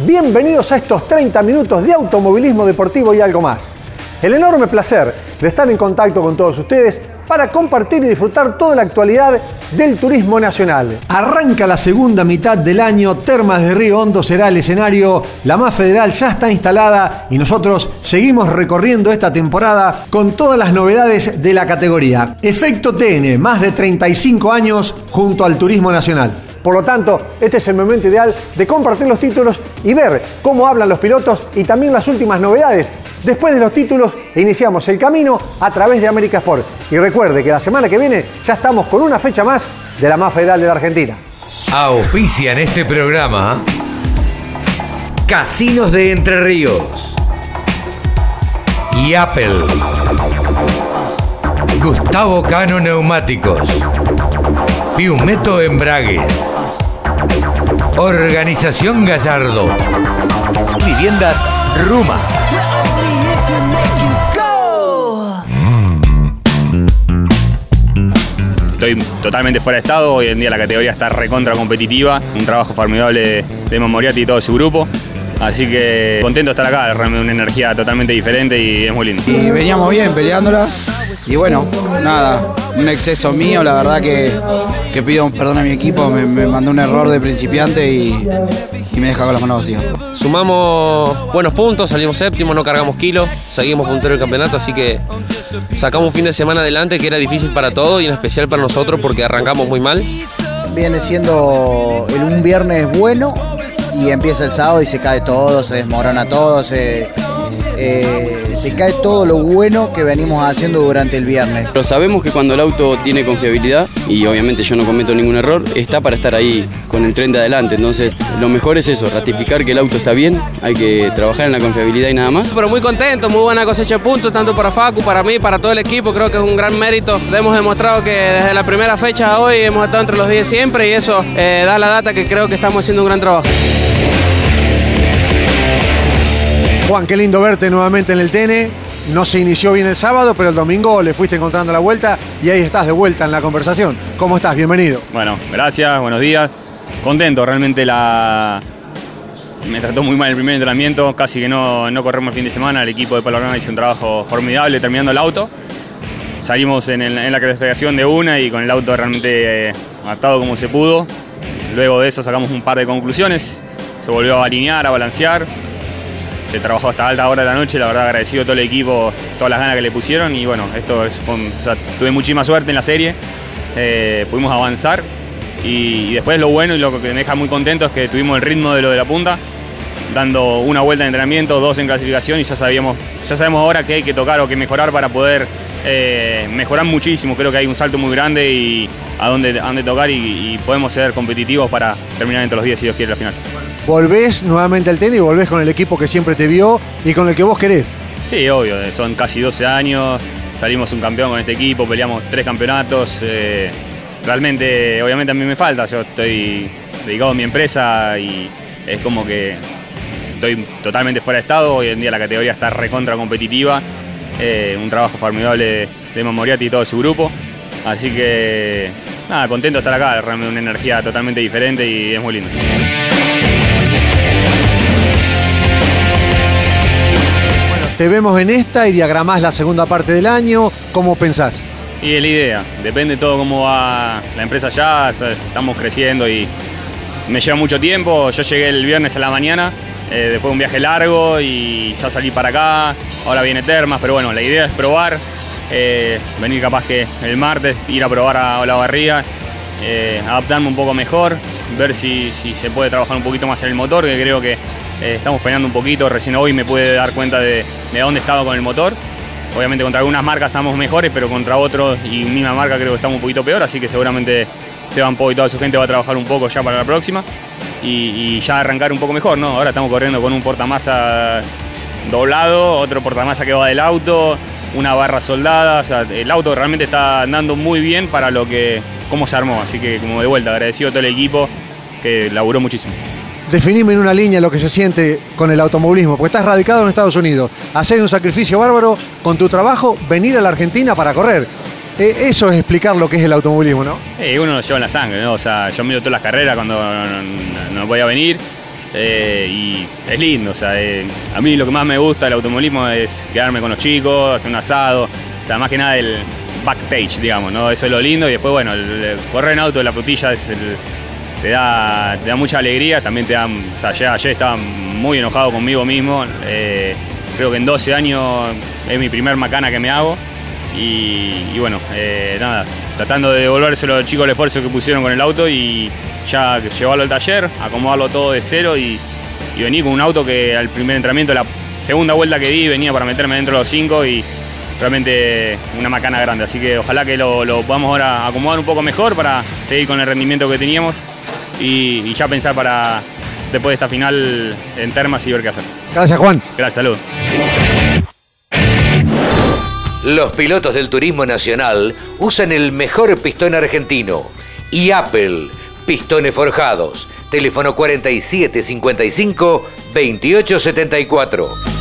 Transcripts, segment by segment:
Bienvenidos a estos 30 minutos de automovilismo deportivo y algo más. El enorme placer de estar en contacto con todos ustedes para compartir y disfrutar toda la actualidad del turismo nacional. Arranca la segunda mitad del año, Termas de Río Hondo será el escenario, la más federal ya está instalada y nosotros seguimos recorriendo esta temporada con todas las novedades de la categoría. Efecto TN, más de 35 años junto al turismo nacional. Por lo tanto, este es el momento ideal de compartir los títulos y ver cómo hablan los pilotos y también las últimas novedades. Después de los títulos, iniciamos el camino a través de América Sport. Y recuerde que la semana que viene ya estamos con una fecha más de la más federal de la Argentina. Auspicia en este programa Casinos de Entre Ríos y Apple. Gustavo Cano Neumáticos. Piumeto Embragues. Organización Gallardo. Viviendas Ruma. Estoy totalmente fuera de estado, hoy en día la categoría está recontra competitiva, un trabajo formidable de Memoriati y todo su grupo. Así que contento de estar acá, realmente una energía totalmente diferente y es muy lindo. Y veníamos bien peleándola. Y bueno, nada, un exceso mío, la verdad que, que pido perdón a mi equipo, me, me mandó un error de principiante y, y me deja con las manos vacías. Sumamos buenos puntos, salimos séptimo, no cargamos kilos, seguimos puntero del campeonato, así que sacamos un fin de semana adelante que era difícil para todos y en especial para nosotros porque arrancamos muy mal. Viene siendo el- un viernes bueno y empieza el sábado y se cae todo, se desmorona todo, se, eh, se cae todo lo bueno que venimos haciendo durante el viernes. Pero sabemos que cuando el auto tiene confiabilidad, y obviamente yo no cometo ningún error, está para estar ahí con el tren de adelante. Entonces, lo mejor es eso, ratificar que el auto está bien, hay que trabajar en la confiabilidad y nada más. Pero muy contento, muy buena cosecha de puntos, tanto para Facu, para mí, para todo el equipo. Creo que es un gran mérito. Hemos demostrado que desde la primera fecha a hoy hemos estado entre los 10 siempre y eso eh, da la data que creo que estamos haciendo un gran trabajo. Juan, qué lindo verte nuevamente en el TN. No se inició bien el sábado, pero el domingo le fuiste encontrando la vuelta y ahí estás de vuelta en la conversación. ¿Cómo estás? Bienvenido. Bueno, gracias, buenos días. Contento, realmente la... Me trató muy mal el primer entrenamiento, casi que no, no corremos el fin de semana. El equipo de Palorama hizo un trabajo formidable terminando el auto. Salimos en, la clasificación de una y con el auto realmente eh, adaptado como se pudo. Luego de eso sacamos un par de conclusiones. Se volvió a alinear, a balancear. Se trabajó hasta alta hora de la noche, la verdad agradecido a todo el equipo, todas las ganas que le pusieron y bueno, esto es, tuve muchísima suerte en la serie, Eh, pudimos avanzar y, después lo bueno y lo que me deja muy contento es que tuvimos el ritmo de lo de la punta, dando una vuelta de entrenamiento, dos en clasificación y ya sabíamos, ya sabemos ahora que hay que tocar o que mejorar para poder eh, mejorar muchísimo, creo que hay un salto muy grande y a dónde, a dónde tocar y, y podemos ser competitivos para terminar entre los 10 si Dios quiere la final. Volvés nuevamente al y volvés con el equipo que siempre te vio y con el que vos querés. Sí, obvio, eh, son casi 12 años, salimos un campeón con este equipo, peleamos tres campeonatos. eh, realmente, obviamente a mí me falta, yo estoy dedicado a mi empresa y es como que estoy totalmente fuera de estado, hoy en día la categoría está recontra competitiva, eh, un trabajo formidable de Memoriati y todo su grupo, así que nada, contento de estar acá, realmente una energía totalmente diferente y es muy lindo. Te vemos en esta y diagramás la segunda parte del año. ¿Cómo pensás? Y es la idea, depende todo cómo va la empresa ya, estamos creciendo y me lleva mucho tiempo. Yo llegué el viernes a la mañana, eh, después de un viaje largo y ya salí para acá. Ahora viene Termas, pero bueno, la idea es probar, eh, venir capaz que el martes, ir a probar a Olavarría, eh, adaptarme un poco mejor, ver si se puede trabajar un poquito más en el motor, que creo que eh, estamos peleando un poquito. Recién hoy me pude dar cuenta de, de dónde estaba con el motor. Obviamente contra algunas marcas estamos mejores, pero contra otros y misma marca creo que estamos un poquito peor, así que seguramente Esteban Po y toda su gente va a trabajar un poco ya para la próxima. y, ya arrancar un poco mejor, ¿no? Ahora estamos corriendo con un portamasa doblado, otro portamasa que va del auto, una barra soldada, o sea, el auto realmente está andando muy bien para lo que, cómo se armó, así que como de vuelta, agradecido a todo el equipo que laburó muchísimo. Definime en una línea lo que se siente con el automovilismo, porque estás radicado en Estados Unidos, haces un sacrificio bárbaro con tu trabajo, venir a la Argentina para correr. Eh, eso es explicar lo que es el automovilismo, ¿no? Eh, uno lo lleva en la sangre, ¿no? O sea, yo miro todas las carreras cuando no, voy a venir eh, y es lindo, o sea, a mí lo que más me gusta del automovilismo es quedarme con los chicos, hacer un asado, o sea, más que nada el backstage, digamos, ¿no? Eso es lo lindo y después, bueno, el, correr en auto de la frutilla es te, da, te da mucha alegría, también te da, o sea, ayer, ayer estaba muy enojado conmigo mismo, creo que en 12 años es mi primer macana que me hago y, bueno, eh, nada, tratando de devolvérselo a los chicos el esfuerzo que pusieron con el auto y ya llevarlo al taller, acomodarlo todo de cero y, venir con un auto que al primer entrenamiento, la segunda vuelta que di, venía para meterme dentro de los cinco y realmente una macana grande. Así que ojalá que lo, lo podamos ahora acomodar un poco mejor para seguir con el rendimiento que teníamos y, y ya pensar para después de esta final en Termas y ver qué hacer. Gracias, Juan. Gracias, salud. Los pilotos del turismo nacional usan el mejor pistón argentino y Apple, pistones forjados. Teléfono 4755 2874.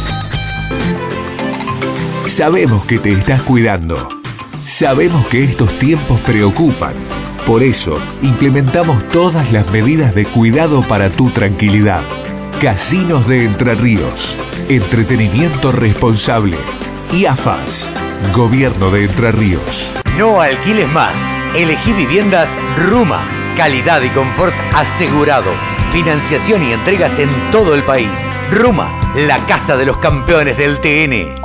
Sabemos que te estás cuidando. Sabemos que estos tiempos preocupan. Por eso, implementamos todas las medidas de cuidado para tu tranquilidad. Casinos de Entre Ríos. Entretenimiento responsable. Y AFAS. Gobierno de Entre Ríos. No alquiles más. Elegí viviendas Ruma. Calidad y confort asegurado. Financiación y entregas en todo el país. Ruma, la casa de los campeones del TN.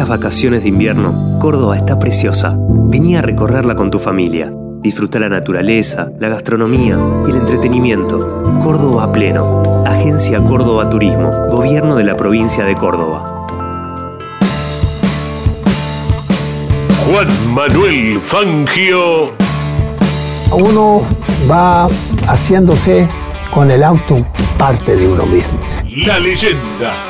Estas vacaciones de invierno, Córdoba está preciosa. Vení a recorrerla con tu familia. Disfruta la naturaleza, la gastronomía y el entretenimiento. Córdoba a pleno. Agencia Córdoba Turismo. Gobierno de la provincia de Córdoba. Juan Manuel Fangio. Uno va haciéndose con el auto parte de uno mismo. La leyenda.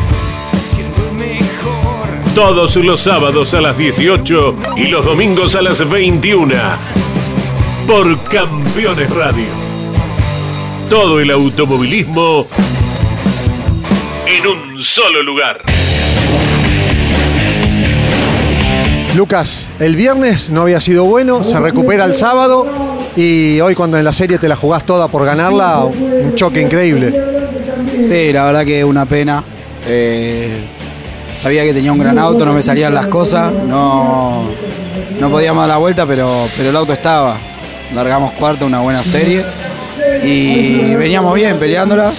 Todos los sábados a las 18 y los domingos a las 21. Por Campeones Radio. Todo el automovilismo en un solo lugar. Lucas, el viernes no había sido bueno, se recupera el sábado y hoy cuando en la serie te la jugás toda por ganarla, un choque increíble. Sí, la verdad que es una pena. Eh, sabía que tenía un gran auto, no me salían las cosas, no, no podíamos dar la vuelta, pero, pero el auto estaba. Largamos cuarto, una buena serie y veníamos bien peleándola.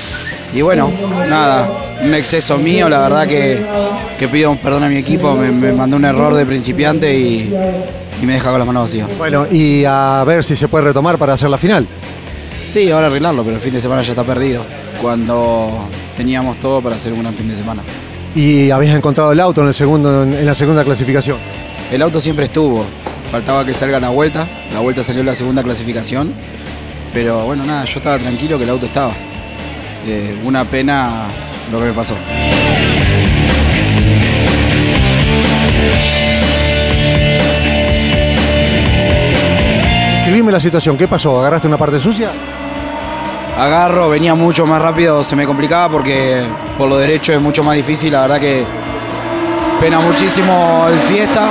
Y bueno, nada, un exceso mío, la verdad que, que pido perdón a mi equipo, me, me mandó un error de principiante y, y me deja con las manos vacías. Bueno, y a ver si se puede retomar para hacer la final. Sí, ahora arreglarlo, pero el fin de semana ya está perdido. Cuando teníamos todo para hacer un gran fin de semana. Y habías encontrado el auto en, el segundo, en la segunda clasificación. El auto siempre estuvo. Faltaba que salga la vuelta. La vuelta salió en la segunda clasificación. Pero bueno, nada, yo estaba tranquilo que el auto estaba. Eh, una pena lo que me pasó. Escribime la situación, ¿qué pasó? ¿Agarraste una parte sucia? Agarro, venía mucho más rápido, se me complicaba porque por lo derecho es mucho más difícil, la verdad que pena muchísimo el fiesta.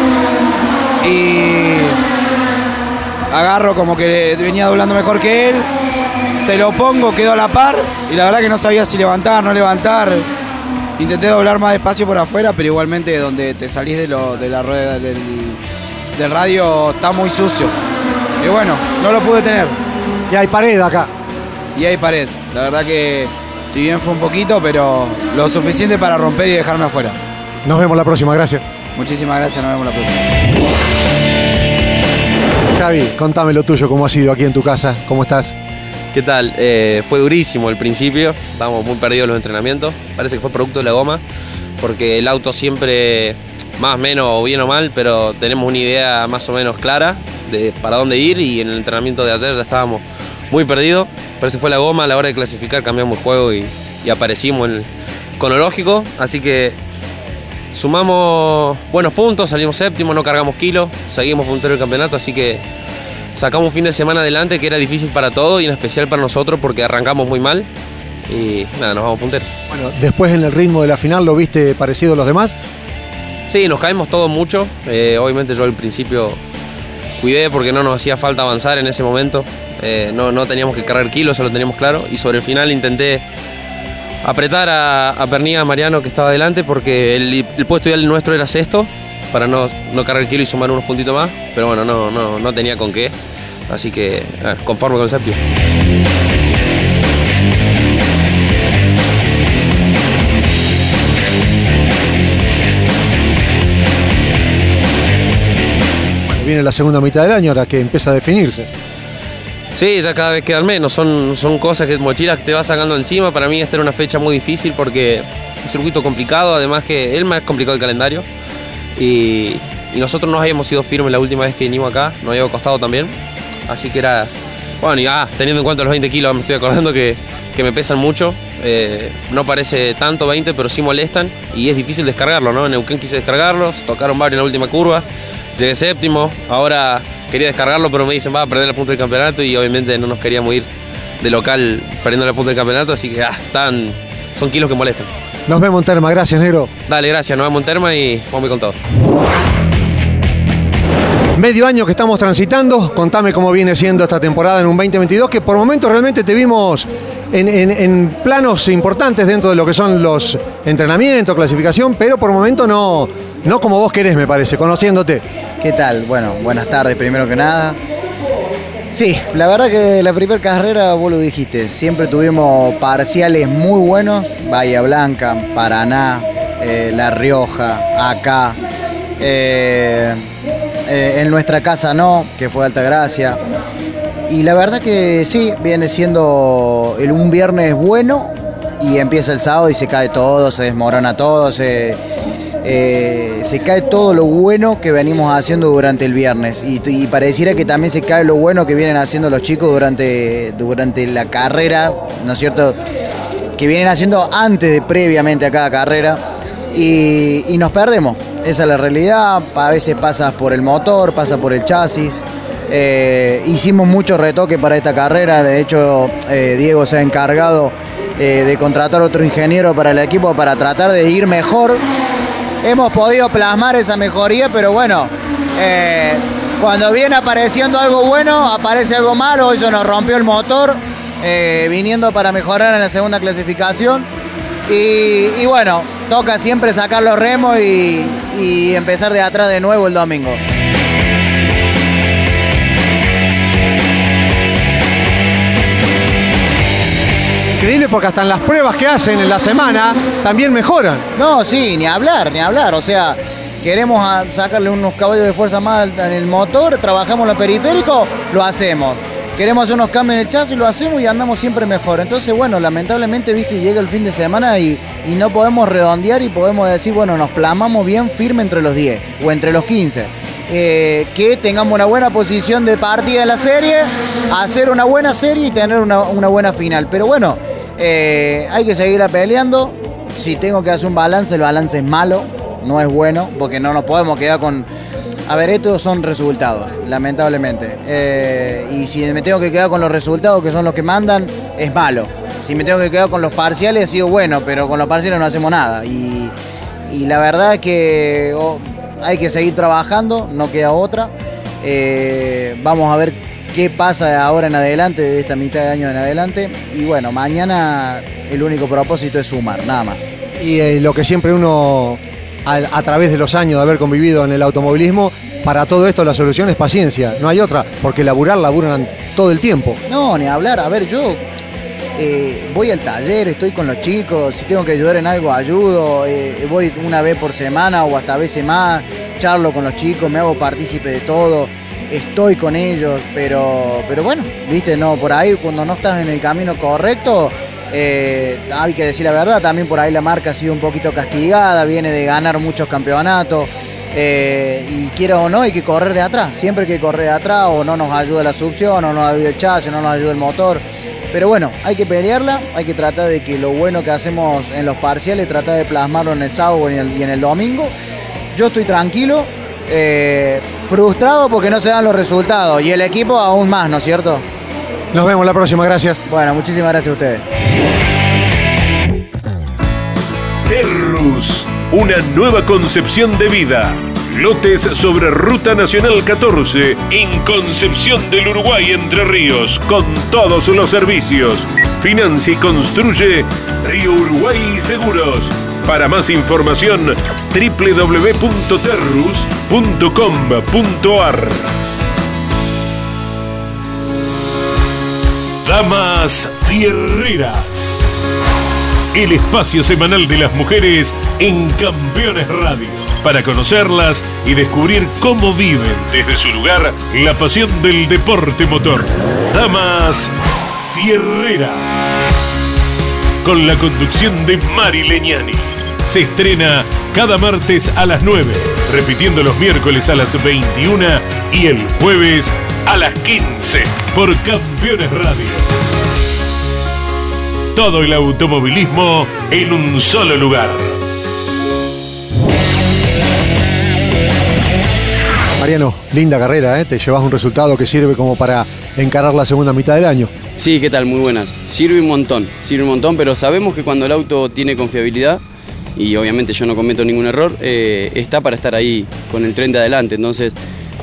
y agarro como que venía doblando mejor que él, se lo pongo, quedo a la par y la verdad que no sabía si levantar, no levantar. Intenté doblar más despacio por afuera, pero igualmente donde te salís de, lo, de la rueda del, del radio está muy sucio. Y bueno, no lo pude tener. Y hay pared acá. Y hay pared. La verdad que si bien fue un poquito, pero lo suficiente para romper y dejarme afuera. Nos vemos la próxima, gracias. Muchísimas gracias, nos vemos la próxima. Javi, contame lo tuyo, cómo ha sido aquí en tu casa, cómo estás. ¿Qué tal? Eh, fue durísimo el principio, estábamos muy perdidos en los entrenamientos, parece que fue producto de la goma, porque el auto siempre, más o menos, o bien o mal, pero tenemos una idea más o menos clara de para dónde ir y en el entrenamiento de ayer ya estábamos muy perdidos, parece que fue la goma a la hora de clasificar, cambiamos el juego y, y aparecimos el cronológico, así que sumamos buenos puntos, salimos séptimo, no cargamos kilos, seguimos puntero del campeonato, así que sacamos un fin de semana adelante que era difícil para todos y en especial para nosotros porque arrancamos muy mal y nada, nos vamos punteros. Bueno, después en el ritmo de la final, ¿lo viste parecido a los demás? Sí, nos caemos todos mucho. Eh, obviamente yo al principio cuidé porque no nos hacía falta avanzar en ese momento. Eh, no, no teníamos que cargar kilos, eso lo teníamos claro. Y sobre el final intenté apretar a, a Pernilla Mariano que estaba adelante porque el, el puesto ideal nuestro era sexto para no, no cargar kilo y sumar unos puntitos más. Pero bueno, no, no, no tenía con qué. Así que conforme con el séptimo. Viene la segunda mitad del año, ahora que empieza a definirse. Sí, ya cada vez quedan menos. Son, son cosas que mochilas que te vas sacando encima. Para mí esta era una fecha muy difícil porque es un circuito complicado. Además que el más complicado el calendario. Y, y nosotros no habíamos sido firmes la última vez que vinimos acá. Nos había costado también. Así que era... Bueno, y ah, teniendo en cuenta los 20 kilos, me estoy acordando que, que me pesan mucho. Eh, no parece tanto 20, pero sí molestan. Y es difícil descargarlo, ¿no? En Neuquén quise descargarlos. Tocaron varios en la última curva. Llegué séptimo. Ahora quería descargarlo, pero me dicen, va a perder la punta del campeonato y obviamente no nos queríamos ir de local perdiendo la punta del campeonato, así que ah, están, son kilos que molestan. Nos vemos en Terma, gracias, negro. Dale, gracias, nos vemos en Terma y vamos con todo. Medio año que estamos transitando, contame cómo viene siendo esta temporada en un 2022, que por momentos realmente te vimos en, en- en planos importantes dentro de lo que son los entrenamientos, clasificación, pero por momentos no, no como vos querés, me parece, conociéndote. ¿Qué tal? Bueno, buenas tardes primero que nada. Sí, la verdad que la primera carrera, vos lo dijiste, siempre tuvimos parciales muy buenos, Bahía Blanca, Paraná, eh, La Rioja, acá. eh, eh, en nuestra casa no, que fue Altagracia. Y la verdad que sí, viene siendo el, un viernes bueno y empieza el sábado y se cae todo, se desmorona todo, se, eh, se cae todo lo bueno que venimos haciendo durante el viernes y, y pareciera que también se cae lo bueno que vienen haciendo los chicos durante, durante la carrera, ¿no es cierto? Que vienen haciendo antes de previamente a cada carrera y, nos perdemos. Esa es la realidad, a veces pasa por el motor, pasa por el chasis. Eh, hicimos muchos retoques para esta carrera, de hecho eh, Diego se ha encargado de contratar otro ingeniero para el equipo para tratar de ir mejor hemos podido plasmar esa mejoría, pero bueno, eh, cuando viene apareciendo algo bueno, aparece algo malo, eso nos rompió el motor, eh, viniendo para mejorar en la segunda clasificación. Y, bueno, toca siempre sacar los remos y empezar de atrás de nuevo el domingo. Increíble porque hasta en las pruebas que hacen en la semana también mejoran. No, sí, ni hablar, ni hablar. O sea, queremos sacarle unos caballos de fuerza más en el motor, trabajamos lo periférico, lo hacemos. Queremos hacer unos cambios en el chasis, lo hacemos y andamos siempre mejor. Entonces, bueno, lamentablemente, viste, llega el fin de semana y, y no podemos redondear y podemos decir, bueno, nos plasmamos bien firme entre los 10 o entre los 15. Eh, que tengamos una buena posición de partida en la serie, hacer una buena serie y tener una, una buena final. Pero bueno, eh, hay que seguirla peleando. Si tengo que hacer un balance, el balance es malo, no es bueno, porque no nos podemos quedar con... A ver, estos son resultados, lamentablemente. Eh, y si me tengo que quedar con los resultados, que son los que mandan, es malo. Si me tengo que quedar con los parciales, ha sido bueno, pero con los parciales no hacemos nada. Y, y la verdad es que oh, hay que seguir trabajando, no queda otra. Eh, vamos a ver qué pasa de ahora en adelante, de esta mitad de año en adelante. Y bueno, mañana el único propósito es sumar, nada más. Y eh, lo que siempre uno, a, a través de los años de haber convivido en el automovilismo, para todo esto la solución es paciencia, no hay otra, porque laburar laburan todo el tiempo. No, ni hablar. A ver, yo eh, voy al taller, estoy con los chicos, si tengo que ayudar en algo, ayudo. eh, voy una vez por semana o hasta veces más, charlo con los chicos, me hago partícipe de todo, estoy con ellos, pero, pero bueno, viste, no, por ahí cuando no estás en el camino correcto, eh, hay que decir la verdad, también por ahí la marca ha sido un poquito castigada, viene de ganar muchos campeonatos. eh, y quiera o no, hay que correr de atrás. Siempre hay que correr de atrás, o no nos ayuda la succión, o no nos ayuda el chasis, o no nos ayuda el motor. Pero bueno, hay que pelearla, hay que tratar de que lo bueno que hacemos en los parciales, tratar de plasmarlo en el sábado y en el, y en el domingo. Yo estoy tranquilo, eh, frustrado porque no se dan los resultados, y el equipo aún más, ¿no es cierto? Nos vemos la próxima, gracias. Bueno, muchísimas gracias a ustedes. Terrus, una nueva concepción de vida. Lotes sobre Ruta Nacional 14 en Concepción del Uruguay Entre Ríos, con todos los servicios. Financia y construye Río Uruguay Seguros. Para más información, www.terrus.com.ar. Damas Fierreras. El espacio semanal de las mujeres en Campeones Radio. Para conocerlas y descubrir cómo viven desde su lugar la pasión del deporte motor. Damas Fierreras. Con la conducción de Mari Leñani. Se estrena cada martes a las 9, repitiendo los miércoles a las 21 y el jueves a las 15 por Campeones Radio. Todo el automovilismo en un solo lugar. Mariano, linda carrera, ¿eh? te llevas un resultado que sirve como para encarar la segunda mitad del año. Sí, ¿qué tal? Muy buenas. Sirve un montón, sirve un montón, pero sabemos que cuando el auto tiene confiabilidad, y obviamente yo no cometo ningún error, eh, está para estar ahí con el tren de adelante. Entonces,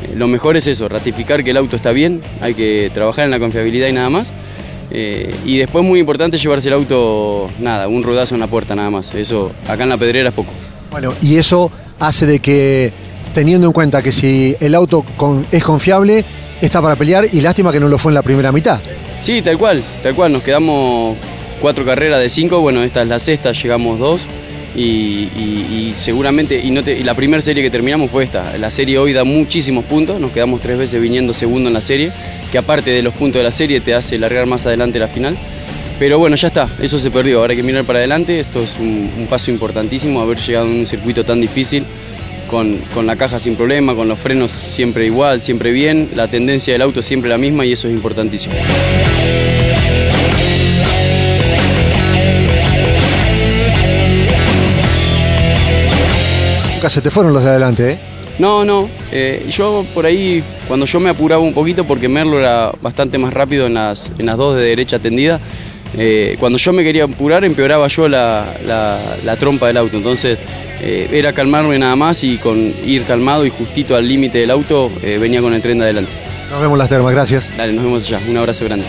eh, lo mejor es eso, ratificar que el auto está bien, hay que trabajar en la confiabilidad y nada más. Eh, y después muy importante llevarse el auto, nada, un rodazo en la puerta nada más. Eso acá en la pedrera es poco. Bueno, y eso hace de que, teniendo en cuenta que si el auto con- es confiable, está para pelear y lástima que no lo fue en la primera mitad. Sí, tal cual, tal cual. Nos quedamos cuatro carreras de cinco. Bueno, esta es la sexta, llegamos dos. Y, seguramente, y, la primera serie que terminamos fue esta. La serie hoy da muchísimos puntos. Nos quedamos tres veces viniendo segundo en la serie. Que aparte de los puntos de la serie te hace largar más adelante la final. Pero bueno, ya está, eso se perdió. Ahora hay que mirar para adelante. Esto es un, paso importantísimo, haber llegado en un circuito tan difícil. Con, con la caja sin problema, con los frenos siempre igual, siempre bien, la tendencia del auto siempre la misma y eso es importantísimo. Nunca se te fueron los de adelante, ¿eh? No, no. eh, yo por ahí, cuando yo me apuraba un poquito, porque Merlo era bastante más rápido en las, en las dos de derecha tendida, eh, cuando yo me quería apurar, empeoraba yo la, la- la trompa del auto. Entonces, eh, era calmarme nada más y con ir calmado y justito al límite del auto, venía con el tren de adelante. Nos vemos las termas, gracias. Dale, nos vemos allá. Un abrazo grande.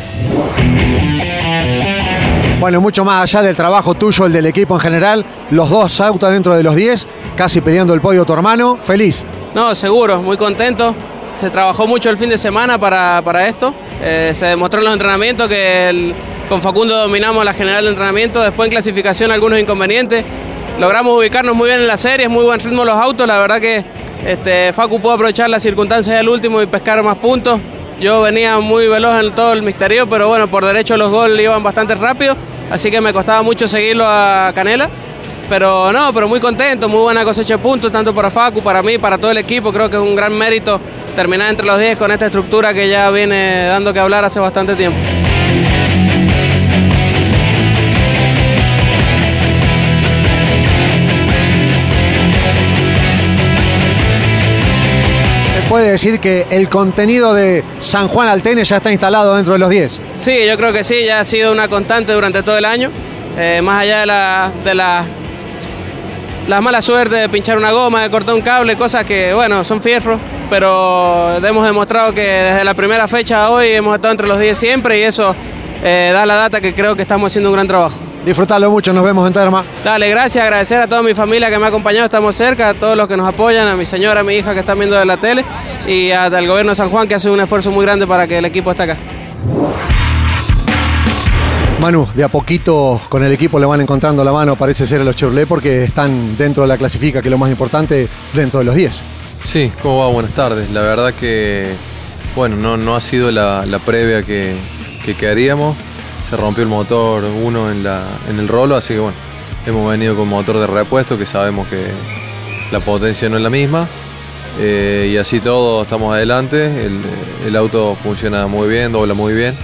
Bueno, mucho más allá del trabajo tuyo, el del equipo en general, los dos autos dentro de los 10, casi peleando el podio tu hermano, feliz. No, seguro, muy contento. Se trabajó mucho el fin de semana para, para esto. Eh, se demostró en los entrenamientos que con Facundo dominamos la general de entrenamiento. Después en clasificación algunos inconvenientes. Logramos ubicarnos muy bien en la serie, muy buen ritmo los autos. La verdad que este, Facu pudo aprovechar las circunstancias del último y pescar más puntos. Yo venía muy veloz en todo el misterio, pero bueno, por derecho los goles iban bastante rápido. Así que me costaba mucho seguirlo a Canela. Pero no, pero muy contento, muy buena cosecha de puntos, tanto para Facu, para mí, para todo el equipo. Creo que es un gran mérito terminar entre los 10 con esta estructura que ya viene dando que hablar hace bastante tiempo. Se puede decir que el contenido de San Juan Altene ya está instalado dentro de los 10. Sí, yo creo que sí, ya ha sido una constante durante todo el año. Eh, más allá de la, de la la mala suerte de pinchar una goma, de cortar un cable, cosas que, bueno, son fierros, pero hemos demostrado que desde la primera fecha a hoy hemos estado entre los 10 siempre y eso eh, da la data que creo que estamos haciendo un gran trabajo. Disfrutarlo mucho, nos vemos en Terma. Dale, gracias, agradecer a toda mi familia que me ha acompañado, estamos cerca, a todos los que nos apoyan, a mi señora, a mi hija que están viendo de la tele y al gobierno de San Juan que hace un esfuerzo muy grande para que el equipo esté acá. Manu, de a poquito con el equipo le van encontrando la mano, parece ser a los Chevrolet, porque están dentro de la clasifica, que es lo más importante, dentro de los 10. Sí, ¿cómo va? Buenas tardes. La verdad que, bueno, no, no ha sido la, previa que, que queríamos. Se rompió el motor uno en, la, en el rolo, así que bueno, hemos venido con motor de repuesto, que sabemos que la potencia no es la misma. Eh, y así todo, estamos adelante. El, el auto funciona muy bien, dobla muy bien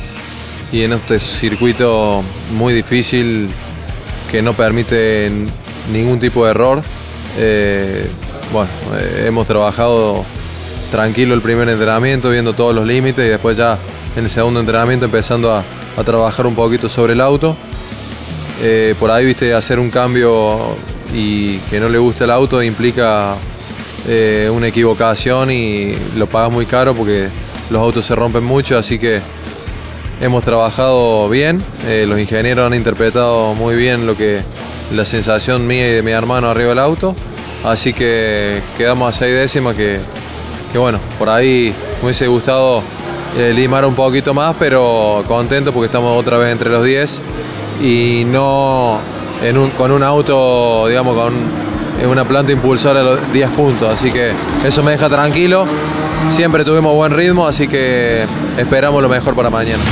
y en este circuito muy difícil que no permite ningún tipo de error. Eh, eh, hemos trabajado tranquilo el primer entrenamiento, viendo todos los límites y después ya en el segundo entrenamiento empezando a, a trabajar un poquito sobre el auto. Eh, por ahí, viste, hacer un cambio y que no le guste el auto implica una equivocación y lo pagas muy caro porque los autos se rompen mucho, así que hemos trabajado bien, eh, los ingenieros han interpretado muy bien lo que la sensación mía y de mi hermano arriba del auto, así que quedamos a seis décimas que, que bueno, por ahí me hubiese gustado eh, limar un poquito más, pero contento porque estamos otra vez entre los 10 y no con un auto, digamos, con una planta impulsora de los 10 puntos, así que eso me deja tranquilo. Siempre tuvimos buen ritmo, así que esperamos lo mejor para mañana.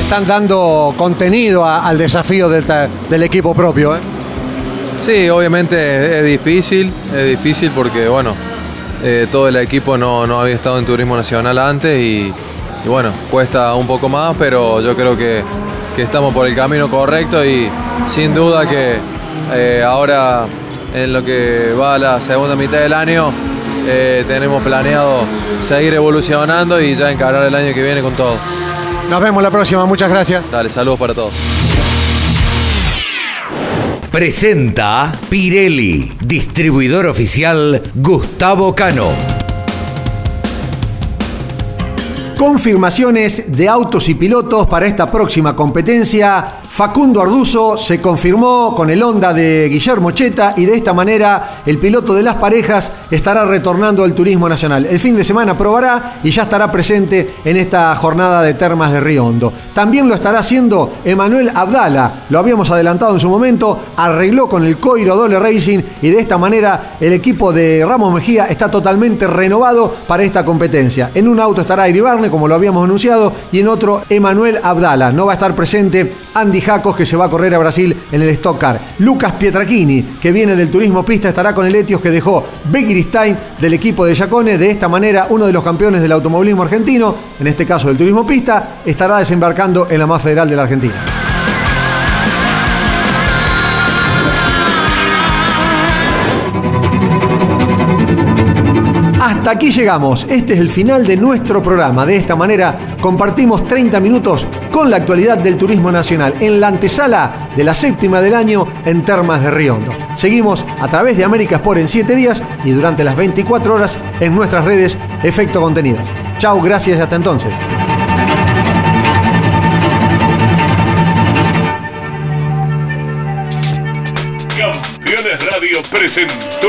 Están dando contenido a- al desafío del equipo propio. ¿eh? Sí, obviamente es difícil, es difícil porque bueno, eh, todo el equipo no, no había estado en turismo nacional antes y, y, bueno, cuesta un poco más, pero yo creo que, que estamos por el camino correcto y sin duda que eh, ahora en lo que va a la segunda mitad del año eh, tenemos planeado seguir evolucionando y ya encarar el año que viene con todo. Nos vemos la próxima, muchas gracias. Dale, saludos para todos. Presenta Pirelli, distribuidor oficial Gustavo Cano. Confirmaciones de autos y pilotos para esta próxima competencia. Facundo Arduzo se confirmó con el Honda de Guillermo Cheta y de esta manera el piloto de las parejas estará retornando al turismo nacional. El fin de semana probará y ya estará presente en esta jornada de termas de Río Hondo. También lo estará haciendo Emanuel Abdala, lo habíamos adelantado en su momento, arregló con el Coiro Dole Racing y de esta manera el equipo de Ramos Mejía está totalmente renovado para esta competencia. En un auto estará Iribarne, como lo habíamos anunciado, y en otro Emanuel Abdala. No va a estar presente Andy Jacos, que se va a correr a Brasil en el Stock Car. Lucas Pietrachini, que viene del turismo pista, estará con el Etios que dejó Becky Stein del equipo de Yacone. De esta manera, uno de los campeones del automovilismo argentino, en este caso del turismo pista, estará desembarcando en la más federal de la Argentina. Hasta aquí llegamos. Este es el final de nuestro programa. De esta manera compartimos 30 minutos con la actualidad del turismo nacional en la antesala de la séptima del año en Termas de Riondo. Seguimos a través de América Sport en 7 días y durante las 24 horas en nuestras redes Efecto Contenidos. Chao, gracias y hasta entonces. Campeones Radio presentó